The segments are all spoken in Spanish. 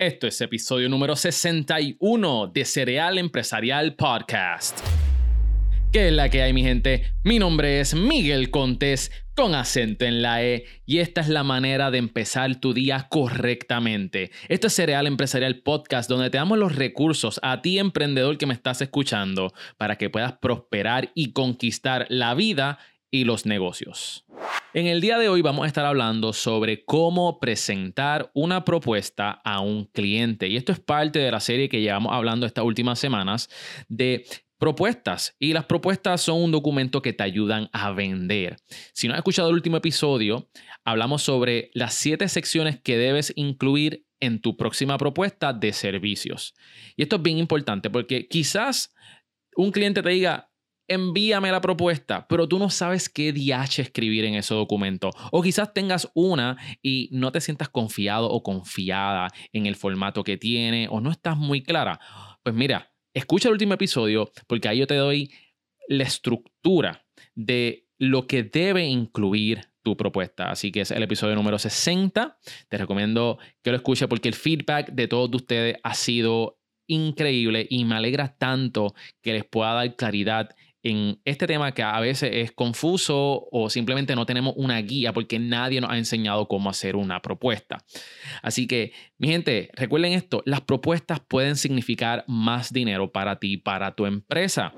Esto es episodio número 61 de Cereal Empresarial Podcast. ¿Qué es la que hay, mi gente? Mi nombre es Miguel Contés, con acento en la E, y esta es la manera de empezar tu día correctamente. Esto es Cereal Empresarial Podcast, donde te damos los recursos a ti, emprendedor que me estás escuchando, para que puedas prosperar y conquistar la vida y los negocios. En el día de hoy vamos a estar hablando sobre cómo presentar una propuesta a un cliente. Y esto es parte de la serie que llevamos hablando estas últimas semanas de propuestas. Y las propuestas son un documento que te ayudan a vender. Si no has escuchado el último episodio, hablamos sobre las siete secciones que debes incluir en tu próxima propuesta de servicios. Y esto es bien importante porque quizás un cliente te diga, envíame la propuesta, pero tú no sabes qué DH escribir en ese documento. O quizás tengas una y no te sientas confiado o confiada en el formato que tiene o no estás muy clara. Pues mira, escucha el último episodio porque ahí yo te doy la estructura de lo que debe incluir tu propuesta. Así que es el episodio número 60. Te recomiendo que lo escuches porque el feedback de todos ustedes ha sido increíble y me alegra tanto que les pueda dar claridad en este tema que a veces es confuso o simplemente no tenemos una guía porque nadie nos ha enseñado cómo hacer una propuesta. Así que, mi gente, recuerden esto, las propuestas pueden significar más dinero para ti, para tu empresa.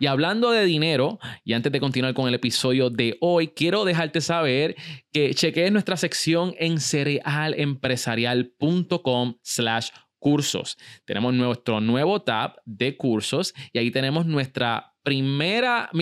Y hablando de dinero, y antes de continuar con el episodio de hoy, quiero dejarte saber que chequees nuestra sección en cerealempresarial.com slash cursos. Tenemos nuestro nuevo tab de cursos y ahí tenemos nuestra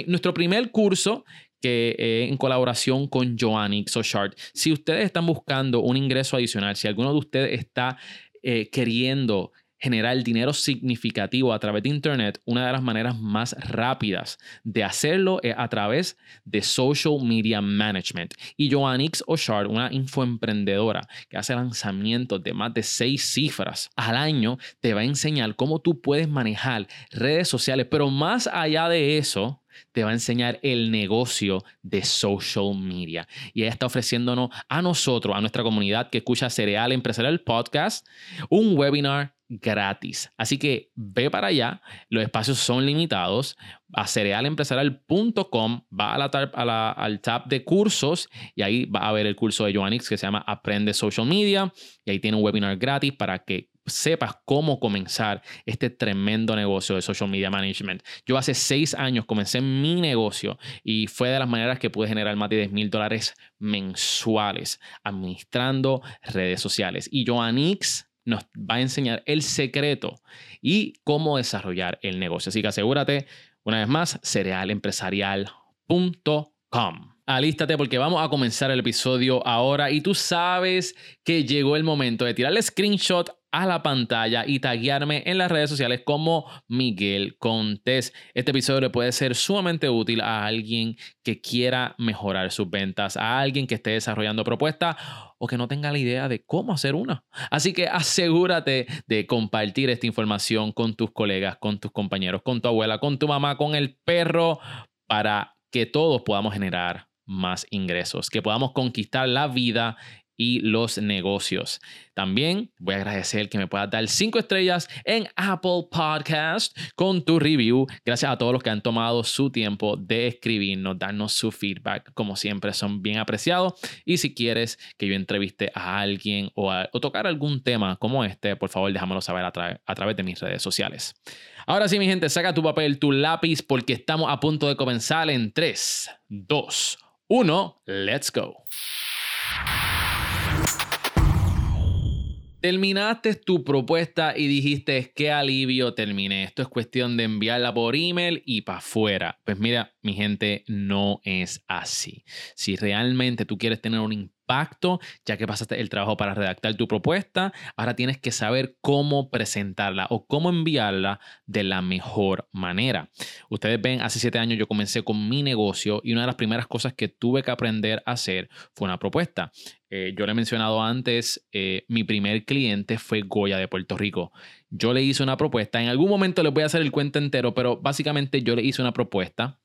nuestro primer curso que eh, en colaboración con Joannix o. Si ustedes están buscando un ingreso adicional, si alguno de ustedes está eh, queriendo generar dinero significativo a través de Internet, una de las maneras más rápidas de hacerlo es a través de Social Media Management. Y Joannix Oshard, una infoemprendedora que hace lanzamientos de más de seis cifras al año, te va a enseñar cómo tú puedes manejar redes sociales, pero más allá de eso, te va a enseñar el negocio de social media. Y ella está ofreciéndonos a nosotros, a nuestra comunidad que escucha Cereal Empresarial Podcast, un webinar gratis. Así que ve para allá, los espacios son limitados. A cerealempresarial.com, va a la, al tab de cursos y ahí va a ver el curso de Joannix que se llama Aprende Social Media y ahí tiene un webinar gratis para que sepas cómo comenzar este tremendo negocio de social media management. Yo hace seis años comencé mi negocio y fue de las maneras que pude generar más de 10 mil dólares mensuales administrando redes sociales. Y Joannix nos va a enseñar el secreto y cómo desarrollar el negocio. Así que asegúrate, una vez más, cerealempresarial.com. Alístate porque vamos a comenzar el episodio ahora y tú sabes que llegó el momento de tirarle screenshot a la pantalla y taguearme en las redes sociales como Miguel Contés. Este episodio le puede ser sumamente útil a alguien que quiera mejorar sus ventas, a alguien que esté desarrollando propuestas o que no tenga la idea de cómo hacer una. Así que asegúrate de compartir esta información con tus colegas, con tus compañeros, con tu abuela, con tu mamá, con el perro, para que todos podamos generar más ingresos, que podamos conquistar la vida y los negocios. También voy a agradecer que me puedas dar cinco estrellas en Apple Podcast con tu review. Gracias a todos los que han tomado su tiempo de escribirnos, darnos su feedback. Como siempre, son bien apreciados. Y si quieres que yo entreviste a alguien o, tocar algún tema como este, por favor, déjamelo saber a, a través de mis redes sociales. Ahora sí, mi gente, saca tu papel, tu lápiz, porque estamos a punto de comenzar en 3, 2, 1. Let's go. Terminaste tu propuesta y dijiste, qué alivio terminé. Esto es cuestión de enviarla por email y para afuera. Pues mira, mi gente, no es así. Si realmente tú quieres tener un ya que pasaste el trabajo para redactar tu propuesta, ahora tienes que saber cómo presentarla o cómo enviarla de la mejor manera. Ustedes ven, hace siete años yo comencé con mi negocio y una de las primeras cosas que tuve que aprender a hacer fue una propuesta. Eh, yo le he mencionado antes, eh, mi primer cliente fue Goya de Puerto Rico. Yo le hice una propuesta, en algún momento les voy a hacer el cuento entero, pero básicamente yo le hice una propuesta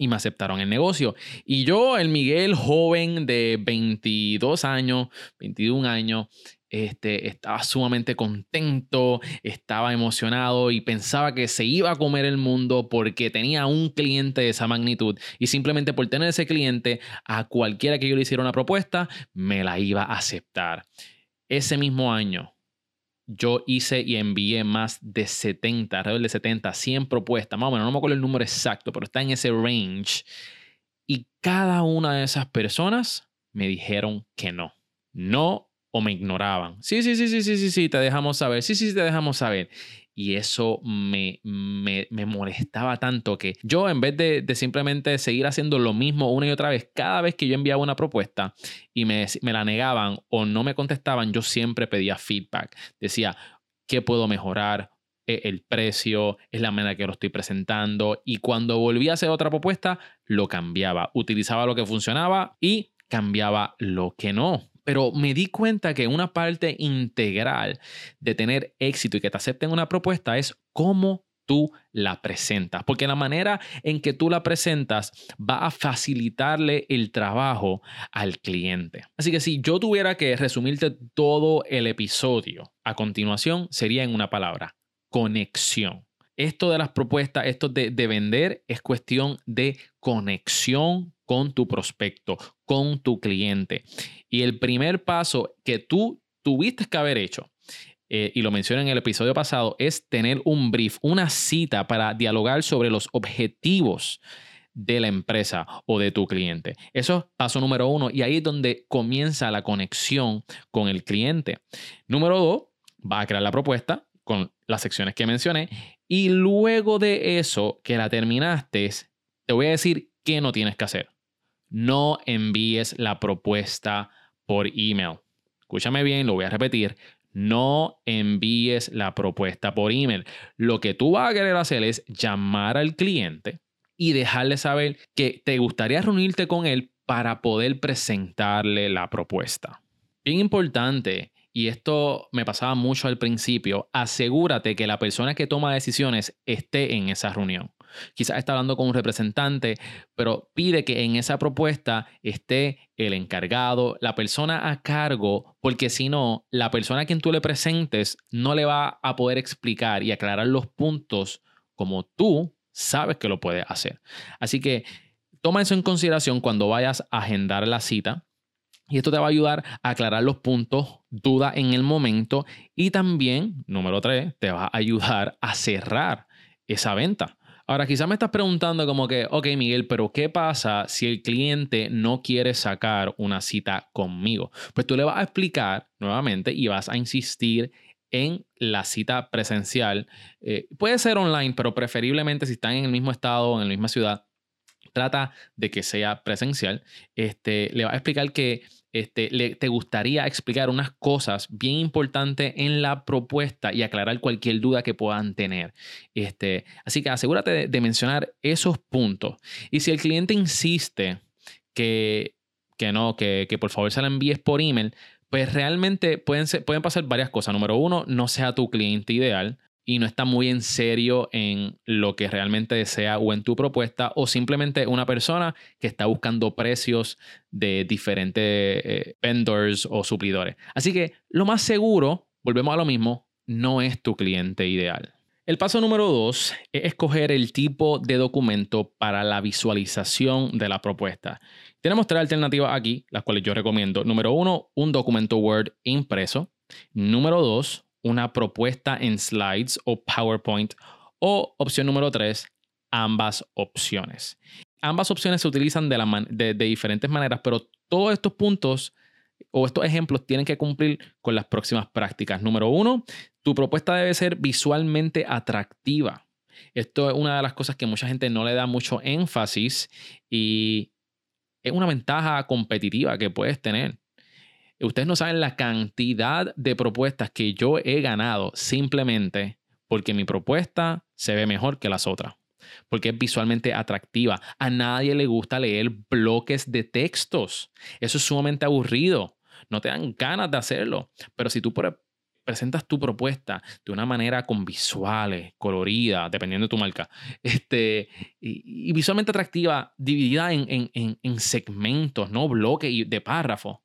y me aceptaron el negocio. Y yo, el Miguel joven de 22 años, 21 años, este, estaba sumamente contento, estaba emocionado y pensaba que se iba a comer el mundo porque tenía un cliente de esa magnitud y simplemente por tener ese cliente, a cualquiera que yo le hiciera una propuesta, me la iba a aceptar. Ese mismo año, yo hice y envié más de 70, alrededor de 70, 100 propuestas, más o menos, no me acuerdo el número exacto, pero está en ese range. Y cada una de esas personas me dijeron que no. No o me ignoraban. Sí, sí, sí, sí, sí, sí, sí, te dejamos saber. Sí, sí, te dejamos saber. Y eso me, me, molestaba tanto que yo, en vez de, de, simplemente seguir haciendo lo mismo una y otra vez, cada vez que yo enviaba una propuesta y me, me la negaban o no me contestaban, yo siempre pedía feedback. Decía, ¿qué puedo mejorar? E, el precio, es la manera que lo estoy presentando. Y cuando volví a hacer otra propuesta, lo cambiaba. Utilizaba lo que funcionaba y cambiaba lo que no. Pero me di cuenta que una parte integral de tener éxito y que te acepten una propuesta es cómo tú la presentas, porque la manera en que tú la presentas va a facilitarle el trabajo al cliente. Así que si yo tuviera que resumirte todo el episodio a continuación, sería en una palabra, conexión. Esto de las propuestas, esto de, de vender, es cuestión de conexión con tu prospecto, con tu cliente. Y el primer paso que tú tuviste que haber hecho, eh, y lo mencioné en el episodio pasado, es tener un brief, una cita para dialogar sobre los objetivos de la empresa o de tu cliente. Eso es paso número uno y ahí es donde comienza la conexión con el cliente. Número dos, va a crear la propuesta con las secciones que mencioné y luego de eso que la terminaste, te voy a decir qué no tienes que hacer no envíes la propuesta por email. Escúchame bien, lo voy a repetir. No envíes la propuesta por email. Lo que tú vas a querer hacer es llamar al cliente y dejarle saber que te gustaría reunirte con él para poder presentarle la propuesta. Bien importante, y esto me pasaba mucho al principio, asegúrate que la persona que toma decisiones esté en esa reunión quizás está hablando con un representante, pero pide que en esa propuesta esté el encargado, la persona a cargo, porque si no, la persona a quien tú le presentes no le va a poder explicar y aclarar los puntos como tú sabes que lo puedes hacer. Así que toma eso en consideración cuando vayas a agendar la cita. Y esto te va a ayudar a aclarar los puntos, duda en el momento y también, número tres, te va a ayudar a cerrar esa venta. Ahora, quizás me estás preguntando como que, ok, Miguel, pero ¿qué pasa si el cliente no quiere sacar una cita conmigo? Pues tú le vas a explicar nuevamente y vas a insistir en la cita presencial. Eh, puede ser online, pero preferiblemente si están en el mismo estado o en la misma ciudad, trata de que sea presencial. Este, le vas a explicar que este, le, te gustaría explicar unas cosas bien importantes en la propuesta y aclarar cualquier duda que puedan tener. Este, así que asegúrate de, mencionar esos puntos. Y si el cliente insiste que, que no, que, que por favor se la envíes por email, pues realmente pueden, pueden pasar varias cosas. Número uno, no sea tu cliente ideal y no está muy en serio en lo que realmente desea o en tu propuesta, o simplemente una persona que está buscando precios de diferentes eh, vendors o suplidores. Así que lo más seguro, volvemos a lo mismo, no es tu cliente ideal. El paso número dos es escoger el tipo de documento para la visualización de la propuesta. Tenemos tres alternativas aquí, las cuales yo recomiendo. Número uno, un documento Word impreso. Número dos, una propuesta en slides o PowerPoint o opción número tres, ambas opciones. Ambas opciones se utilizan de, de, diferentes maneras, pero todos estos puntos o estos ejemplos tienen que cumplir con las próximas prácticas. Número uno, tu propuesta debe ser visualmente atractiva. Esto es una de las cosas que mucha gente no le da mucho énfasis y es una ventaja competitiva que puedes tener. Ustedes no saben la cantidad de propuestas que yo he ganado simplemente porque mi propuesta se ve mejor que las otras, porque es visualmente atractiva. A nadie le gusta leer bloques de textos. Eso es sumamente aburrido. No te dan ganas de hacerlo. Pero si tú presentas tu propuesta de una manera con visuales, colorida, dependiendo de tu marca, este, y, visualmente atractiva, dividida en, en segmentos, ¿no? Bloques de párrafos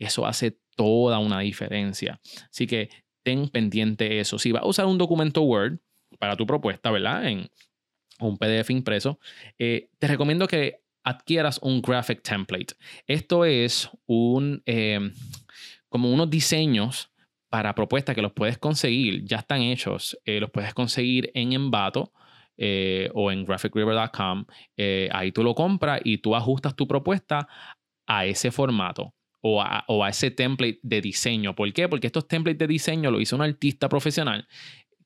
eso hace toda una diferencia. Así que ten pendiente eso. Si vas a usar un documento Word para tu propuesta, ¿verdad? En un PDF impreso, eh, te recomiendo que adquieras un graphic template. Esto es un, em, como unos diseños para propuestas que los puedes conseguir, ya están hechos, eh, los puedes conseguir en Envato. Eh, o en graphicriver.com, ahí tú lo compras y tú ajustas tu propuesta a ese formato o a, o a, ese template de diseño. ¿Por qué? Porque estos templates de diseño lo hizo un artista profesional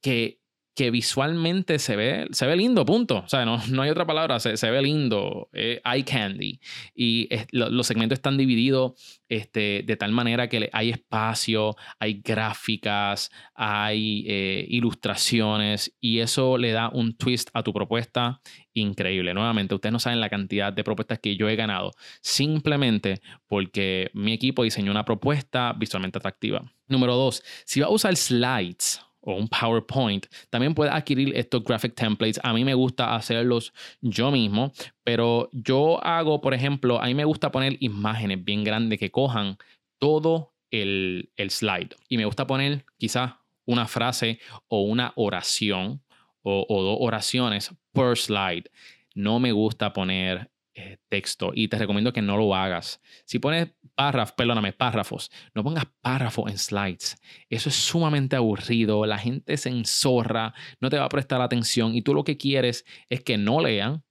que que visualmente se ve, se ve lindo, punto. O sea, no, no hay otra palabra, se, se ve lindo, eh, eye candy. Y los segmentos están divididos este, de tal manera que hay espacio, hay gráficas, hay eh, ilustraciones y eso le da un twist a tu propuesta increíble. Nuevamente, ustedes no saben la cantidad de propuestas que yo he ganado simplemente porque mi equipo diseñó una propuesta visualmente atractiva. Número dos, si va a usar slides o un PowerPoint, también puedes adquirir estos graphic templates. A mí me gusta hacerlos yo mismo, pero yo hago, por ejemplo, a mí me gusta poner imágenes bien grandes que cojan todo el, slide. Y me gusta poner quizás una frase o una oración o, o dos oraciones per slide. No me gusta poner eh, texto y te recomiendo que no lo hagas. Si pones párrafos, perdóname, párrafos, no pongas párrafos en slides. Eso es sumamente aburrido, la gente se enzorra, no te va a prestar atención y tú lo que quieres es que no lean,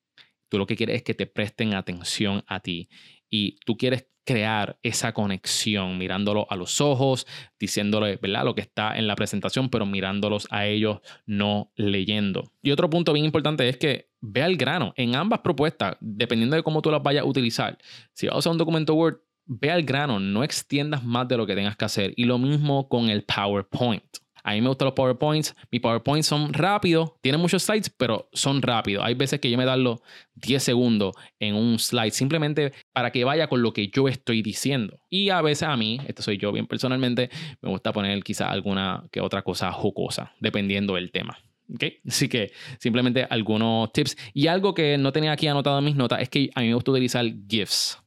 tú lo que quieres es que te presten atención a ti y tú quieres crear esa conexión mirándolo a los ojos, diciéndole, ¿verdad? Lo que está en la presentación, pero mirándolos a ellos, no leyendo. Y otro punto bien importante es que ve al grano en ambas propuestas, dependiendo de cómo tú las vayas a utilizar. Si vas a usar un documento Word, ve al grano, no extiendas más de lo que tengas que hacer. Y lo mismo con el PowerPoint. A mí me gustan los PowerPoints. Mis PowerPoints son rápidos, tienen muchos slides, pero son rápidos. Hay veces que yo me darlo 10 segundos en un slide simplemente para que vaya con lo que yo estoy diciendo. Y a veces a mí, esto soy yo bien personalmente, me gusta poner quizá alguna que otra cosa jocosa, dependiendo del tema. ¿Okay? Así que simplemente algunos tips. Y algo que no tenía aquí anotado en mis notas es que a mí me gusta utilizar GIFs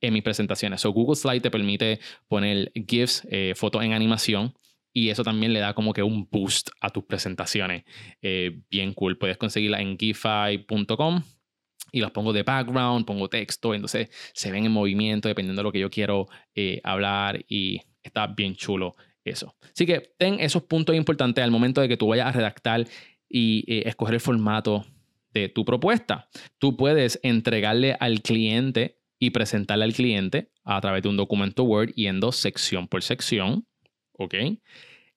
en mis presentaciones. So, Google Slide te permite poner GIFs, eh, fotos en animación, y eso también le da como que un boost a tus presentaciones. Eh, bien cool. Puedes conseguirla en gify.com y los pongo de background, pongo texto, entonces se ven en movimiento dependiendo de lo que yo quiero eh, hablar y está bien chulo eso. Así que ten esos puntos importantes al momento de que tú vayas a redactar y eh, escoger el formato de tu propuesta. Tú puedes entregarle al cliente y presentarle al cliente a través de un documento Word yendo sección por sección. ¿Ok?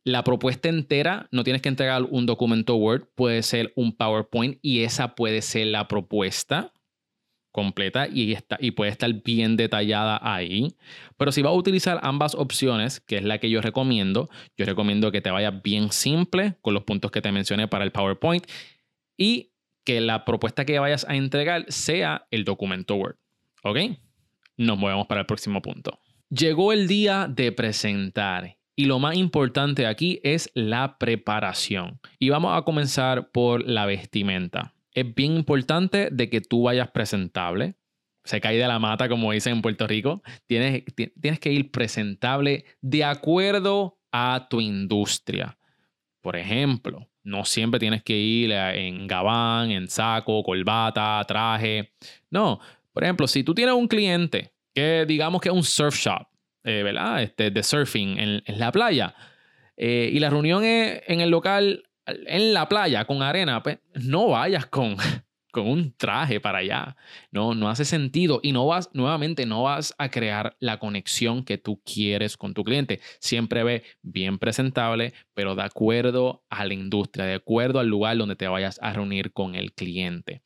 La propuesta entera, no tienes que entregar un documento Word, puede ser un PowerPoint y esa puede ser la propuesta completa y, está, y puede estar bien detallada ahí. Pero si vas a utilizar ambas opciones, que es la que yo recomiendo, yo recomiendo que te vayas bien simple con los puntos que te mencioné para el PowerPoint y que la propuesta que vayas a entregar sea el documento Word. ¿Ok? Nos movemos para el próximo punto. Llegó el día de presentar y lo más importante aquí es la preparación. Y vamos a comenzar por la vestimenta. Es bien importante de que tú vayas presentable. Se cae de la mata, como dicen en Puerto Rico. Tienes, que ir presentable de acuerdo a tu industria. Por ejemplo, no siempre tienes que ir en gabán, en saco, corbata, traje. No, por ejemplo, si tú tienes un cliente que digamos que es un surf shop, eh. Este, de surfing en, la playa. Eh, y la reunión es en el local, en la playa, con arena, pues no vayas con, con un traje para allá. No, no hace sentido. Y no vas, nuevamente, no vas a crear la conexión que tú quieres con tu cliente. Siempre ve bien presentable, pero de acuerdo a la industria, de acuerdo al lugar donde te vayas a reunir con el cliente.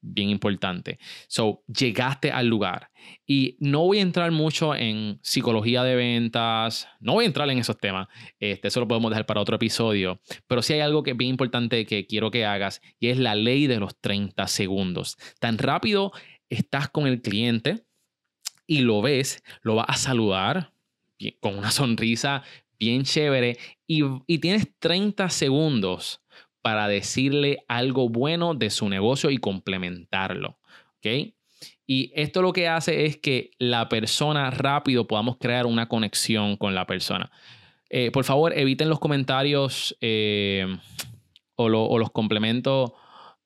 Bien importante. So, llegaste al lugar. Y no voy a entrar mucho en psicología de ventas, no voy a entrar en esos temas, este, eso lo podemos dejar para otro episodio, pero sí hay algo que es bien importante que quiero que hagas y es la ley de los 30 segundos. Tan rápido estás con el cliente y lo ves, lo vas a saludar con una sonrisa bien chévere y, y tienes 30 segundos para decirle algo bueno de su negocio y complementarlo. ¿Ok? Y esto lo que hace es que la persona rápido podamos crear una conexión con la persona. Eh, por favor, eviten los comentarios eh, o, los complementos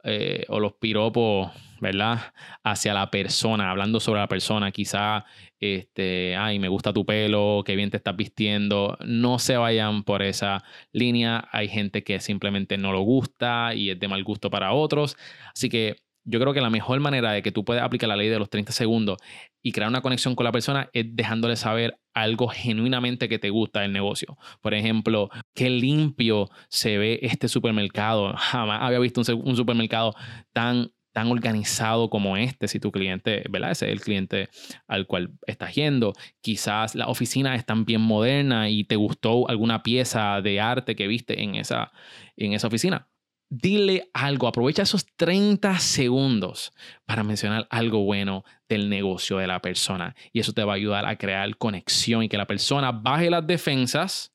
eh, o los piropos, ¿verdad? Hacia la persona, hablando sobre la persona. Quizá, este, ay, me gusta tu pelo, qué bien te estás vistiendo. No se vayan por esa línea. Hay gente que simplemente no lo gusta y es de mal gusto para otros. Así que yo creo que la mejor manera de que tú puedas aplicar la ley de los 30 segundos y crear una conexión con la persona es dejándole saber algo genuinamente que te gusta del negocio. Por ejemplo, qué limpio se ve este supermercado. Jamás había visto un, supermercado tan tan organizado como este, si tu cliente, ¿verdad? Ese es el cliente al cual estás yendo. Quizás las oficinas están bien modernas y te gustó alguna pieza de arte que viste en esa, en esa oficina dile algo, aprovecha esos 30 segundos para mencionar algo bueno del negocio de la persona. Y eso te va a ayudar a crear conexión y que la persona baje las defensas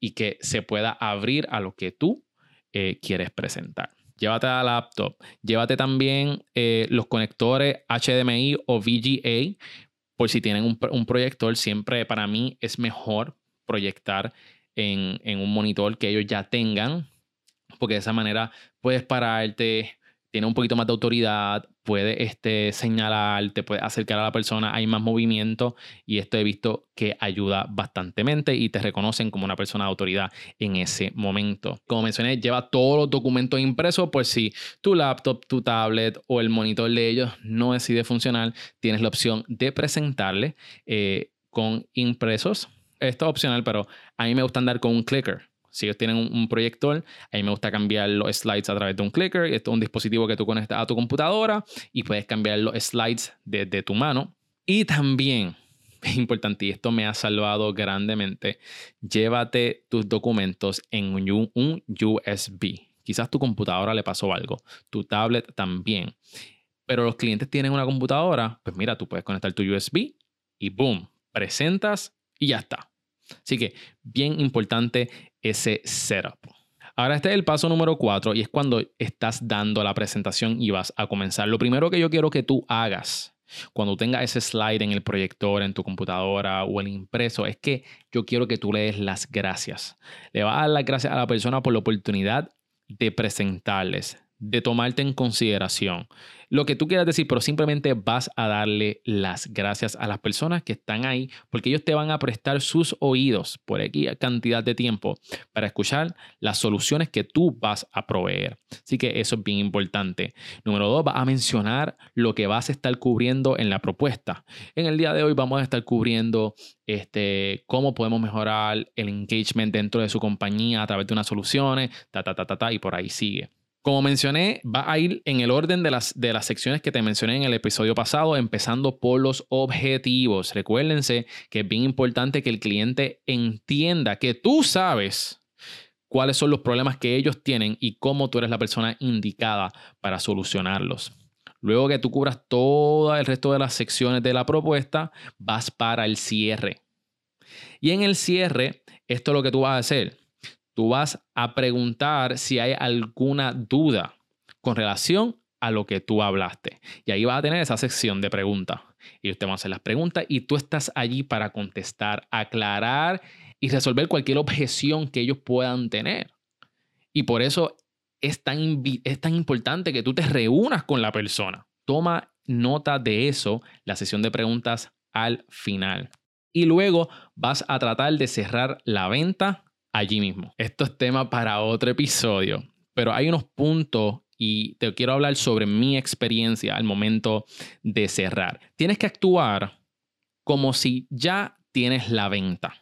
y que se pueda abrir a lo que tú eh, quieres presentar. Llévate la laptop, llévate también eh, los conectores HDMI o VGA, por si tienen un, proyector, siempre para mí es mejor proyectar en un monitor que ellos ya tengan porque de esa manera puedes pararte, tiene un poquito más de autoridad, puede este, señalar, te puede acercar a la persona, hay más movimiento y esto he visto que ayuda bastantemente y te reconocen como una persona de autoridad en ese momento. Como mencioné, lleva todos los documentos impresos por si tu laptop, tu tablet o el monitor de ellos no decide funcionar, tienes la opción de presentarle eh, con impresos. Esto es opcional, pero a mí me gusta andar con un clicker si ellos tienen un, proyector, a mí me gusta cambiar los slides a través de un clicker. Esto es un dispositivo que tú conectas a tu computadora y puedes cambiar los slides desde tu mano. Y también, es importante, y esto me ha salvado grandemente, llévate tus documentos en un, un USB. Quizás tu computadora le pasó algo, tu tablet también. Pero los clientes tienen una computadora, pues mira, tú puedes conectar tu USB y boom, presentas y ya está. Así que bien importante ese setup. Ahora este es el paso número 4 y es cuando estás dando la presentación y vas a comenzar. Lo primero que yo quiero que tú hagas cuando tengas ese slide en el proyector, en tu computadora o el impreso, es que yo quiero que tú le des las gracias. Le vas a dar las gracias a la persona por la oportunidad de presentarles, de tomarte en consideración. Lo que tú quieras decir, pero simplemente vas a darle las gracias a las personas que están ahí, porque ellos te van a prestar sus oídos por aquí cantidad de tiempo para escuchar las soluciones que tú vas a proveer. Así que eso es bien importante. Número dos, va a mencionar lo que vas a estar cubriendo en la propuesta. En el día de hoy vamos a estar cubriendo este, cómo podemos mejorar el engagement dentro de su compañía a través de unas soluciones, ta, ta, ta, ta, ta, y por ahí sigue. Como mencioné, va a ir en el orden de las, de las secciones que te mencioné en el episodio pasado, empezando por los objetivos. Recuérdense que es bien importante que el cliente entienda que tú sabes cuáles son los problemas que ellos tienen y cómo tú eres la persona indicada para solucionarlos. Luego que tú cubras todo el resto de las secciones de la propuesta, vas para el cierre. Y en el cierre, esto es lo que tú vas a hacer tú vas a preguntar si hay alguna duda con relación a lo que tú hablaste. Y ahí vas a tener esa sección de preguntas. Y usted va a hacer las preguntas y tú estás allí para contestar, aclarar y resolver cualquier objeción que ellos puedan tener. Y por eso es tan, es tan importante que tú te reúnas con la persona. Toma nota de eso, la sesión de preguntas al final. Y luego vas a tratar de cerrar la venta allí mismo. Esto es tema para otro episodio, pero hay unos puntos y te quiero hablar sobre mi experiencia al momento de cerrar. Tienes que actuar como si ya tienes la venta.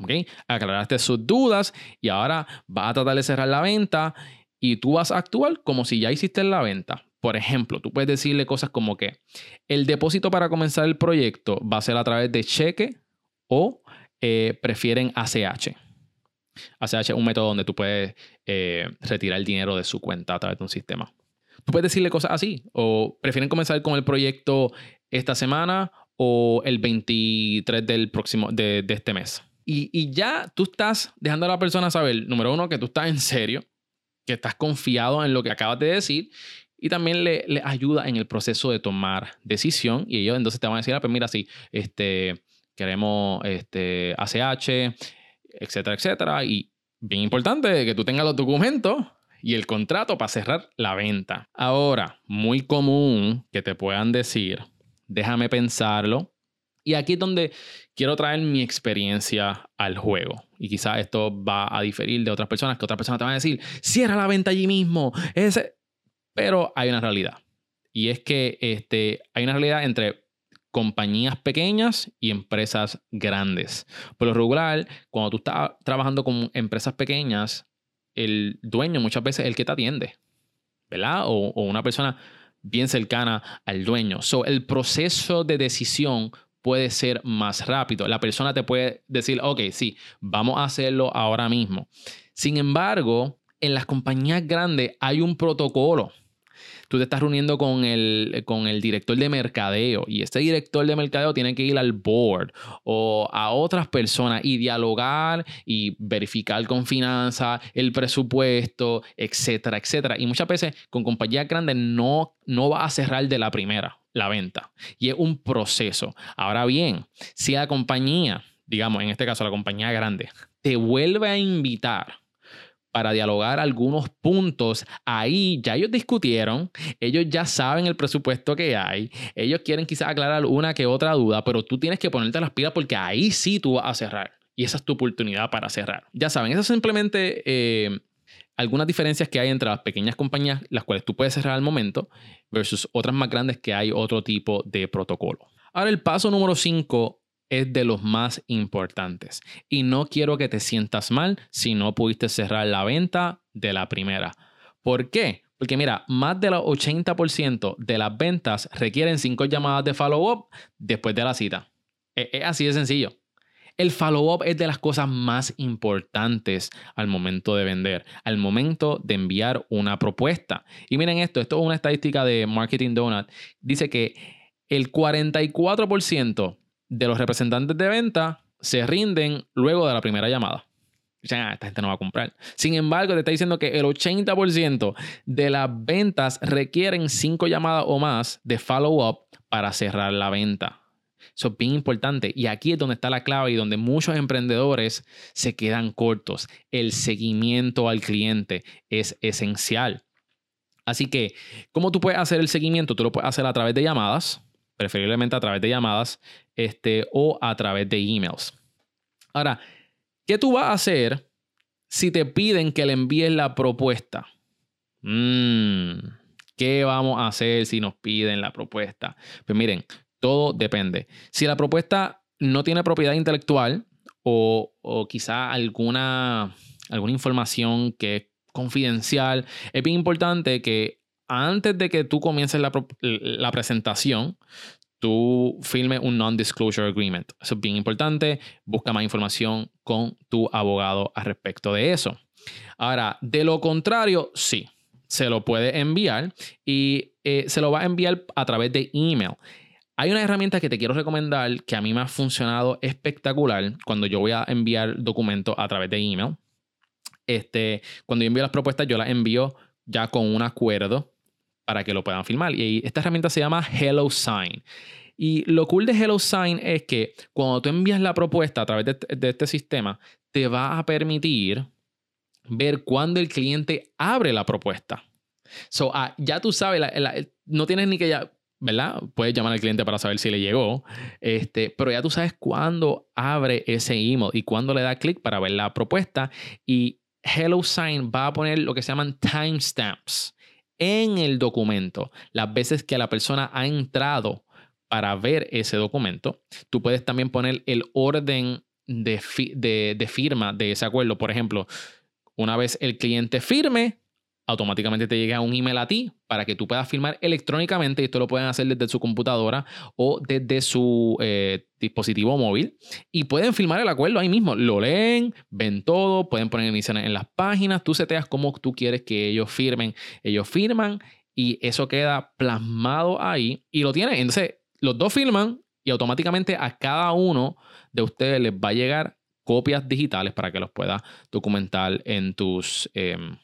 ¿Ok? Aclaraste sus dudas y ahora vas a tratar de cerrar la venta y tú vas a actuar como si ya hiciste la venta. Por ejemplo, tú puedes decirle cosas como que el depósito para comenzar el proyecto va a ser a través de cheque o eh, prefieren ACH. ACH es un método donde tú puedes eh, retirar el dinero de su cuenta a través de un sistema. Tú puedes decirle cosas así, o prefieren comenzar con el proyecto esta semana o el 23 del próximo, de, este mes. Y, y, ya tú estás dejando a la persona saber, número uno, que tú estás en serio, que estás confiado en lo que acabas de decir y también le, le, ayuda en el proceso de tomar decisión y ellos entonces te van a decir, ah, pues mira, sí, este, queremos este, ACH, etcétera, etcétera. Y bien importante que tú tengas los documentos y el contrato para cerrar la venta. Ahora, muy común que te puedan decir, déjame pensarlo. Y aquí es donde quiero traer mi experiencia al juego. Y quizás esto va a diferir de otras personas, que otras personas te van a decir, cierra la venta allí mismo. Ese... Pero hay una realidad. Y es que este, hay una realidad entre compañías pequeñas y empresas grandes. Por lo regular, cuando tú estás trabajando con empresas pequeñas, el dueño muchas veces es el que te atiende, ¿verdad? O, una persona bien cercana al dueño. So, el proceso de decisión puede ser más rápido. La persona te puede decir, ok, sí, vamos a hacerlo ahora mismo. Sin embargo, en las compañías grandes hay un protocolo tú te estás reuniendo con el, con el director de mercadeo y este director de mercadeo tiene que ir al board o a otras personas y dialogar y verificar con finanzas, el presupuesto, etcétera, etcétera. Y muchas veces con compañías grandes no, no va a cerrar de la primera la venta y es un proceso. Ahora bien, si la compañía, digamos en este caso la compañía grande, te vuelve a invitar para dialogar algunos puntos. Ahí ya ellos discutieron, ellos ya saben el presupuesto que hay, ellos quieren quizás aclarar una que otra duda, pero tú tienes que ponerte las pilas porque ahí sí tú vas a cerrar. Y esa es tu oportunidad para cerrar. Ya saben, esas simplemente eh, algunas diferencias que hay entre las pequeñas compañías, las cuales tú puedes cerrar al momento, versus otras más grandes que hay otro tipo de protocolo. Ahora el paso número 5 es de los más importantes. Y no quiero que te sientas mal si no pudiste cerrar la venta de la primera. ¿Por qué? Porque mira, más del 80% de las ventas requieren cinco llamadas de follow-up después de la cita. E, es, así de sencillo. El follow-up es de las cosas más importantes al momento de vender, al momento de enviar una propuesta. Y miren esto, esto es una estadística de Marketing Donut. Dice que el 44% de los representantes de venta se rinden luego de la primera llamada. Ya, esta gente no va a comprar. Sin embargo, te está diciendo que el 80% de las ventas requieren cinco llamadas o más de follow-up para cerrar la venta. Eso es bien importante. Y aquí es donde está la clave y donde muchos emprendedores se quedan cortos. El seguimiento al cliente es esencial. Así que, ¿cómo tú puedes hacer el seguimiento? Tú lo puedes hacer a través de llamadas, preferiblemente a través de llamadas este, o a través de emails. Ahora, ¿qué tú vas a hacer si te piden que le envíes la propuesta? Mm, ¿Qué vamos a hacer si nos piden la propuesta? Pues miren, todo depende. Si la propuesta no tiene propiedad intelectual o, o quizá alguna, alguna información que es confidencial, es bien importante que antes de que tú comiences la, la presentación, tú firme un non-disclosure agreement. Eso es bien importante. Busca más información con tu abogado al respecto de eso. Ahora, de lo contrario, sí, se lo puede enviar y eh, se lo va a enviar a través de email. Hay una herramienta que te quiero recomendar que a mí me ha funcionado espectacular cuando yo voy a enviar documentos a través de email. Este, cuando yo envío las propuestas, yo las envío ya con un acuerdo para que lo puedan filmar. Y esta herramienta se llama Hello Sign. Y lo cool de Hello Sign es que cuando tú envías la propuesta a través de, este sistema, te va a permitir ver cuándo el cliente abre la propuesta. So, ah, ya tú sabes, no tienes ni que ya, ¿verdad? Puedes llamar al cliente para saber si le llegó, este, pero ya tú sabes cuándo abre ese email y cuándo le da clic para ver la propuesta. Y Hello Sign va a poner lo que se llaman timestamps en el documento, las veces que la persona ha entrado para ver ese documento, tú puedes también poner el orden de, de, firma de ese acuerdo. Por ejemplo, una vez el cliente firme, automáticamente te llega un email a ti para que tú puedas firmar electrónicamente. Y esto lo pueden hacer desde su computadora o desde su eh, dispositivo móvil. Y pueden firmar el acuerdo ahí mismo. Lo leen, ven todo, pueden poner iniciales en las páginas. Tú seteas cómo tú quieres que ellos firmen. Ellos firman y eso queda plasmado ahí y lo tienen. Entonces, los dos firman y automáticamente a cada uno de ustedes les va a llegar copias digitales para que los puedas documentar en tus... Em,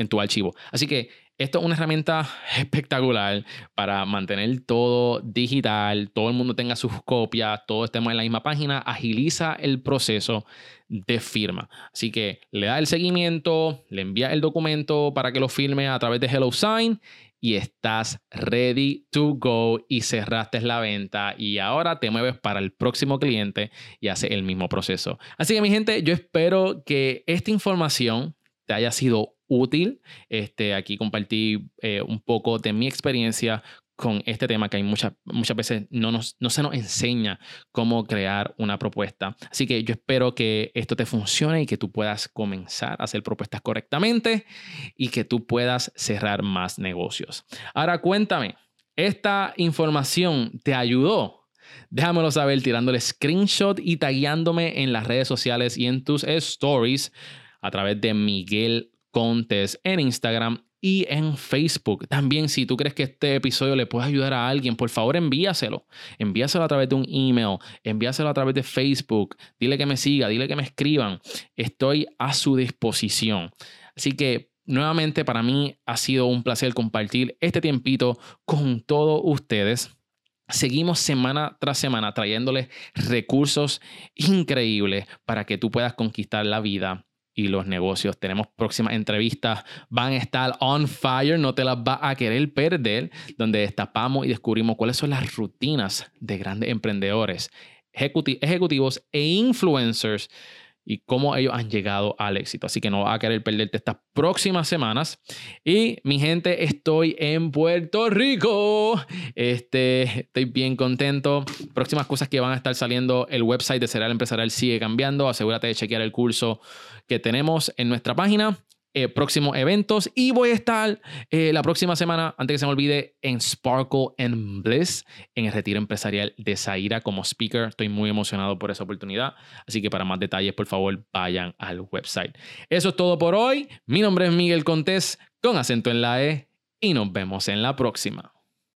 en tu archivo. Así que esto es una herramienta espectacular para mantener todo digital, todo el mundo tenga sus copias, todos estemos en la misma página, agiliza el proceso de firma. Así que le da el seguimiento, le envía el documento para que lo firme a través de HelloSign y estás ready to go y cerraste la venta y ahora te mueves para el próximo cliente y hace el mismo proceso. Así que mi gente, yo espero que esta información te haya sido útil. Este, aquí compartí eh, un poco de mi experiencia con este tema que hay muchas, muchas veces no, nos, no se nos enseña cómo crear una propuesta. Así que yo espero que esto te funcione y que tú puedas comenzar a hacer propuestas correctamente y que tú puedas cerrar más negocios. Ahora cuéntame, ¿esta información te ayudó? Déjamelo saber tirándole screenshot y tagueándome en las redes sociales y en tus stories a través de Miguel Contes en Instagram y en Facebook. También si tú crees que este episodio le puede ayudar a alguien, por favor envíaselo. Envíaselo a través de un email, envíaselo a través de Facebook. Dile que me siga, dile que me escriban. Estoy a su disposición. Así que nuevamente para mí ha sido un placer compartir este tiempito con todos ustedes. Seguimos semana tras semana trayéndoles recursos increíbles para que tú puedas conquistar la vida y los negocios. Tenemos próximas entrevistas, van a estar on fire, no te las vas a querer perder, donde destapamos y descubrimos cuáles son las rutinas de grandes emprendedores, ejecutivos e influencers y cómo ellos han llegado al éxito. Así que no vas a querer perderte estas próximas semanas. Y mi gente, estoy en Puerto Rico. Este, estoy bien contento. Próximas cosas que van a estar saliendo. El website de Cereal Empresarial sigue cambiando. Asegúrate de chequear el curso que tenemos en nuestra página. Eh, próximos eventos y voy a estar eh, la próxima semana, antes que se me olvide, en Sparkle and Bliss, en el retiro empresarial de Zaira como speaker. Estoy muy emocionado por esa oportunidad, así que para más detalles, por favor, vayan al website. Eso es todo por hoy. Mi nombre es Miguel Contés, con acento en la E, y nos vemos en la próxima.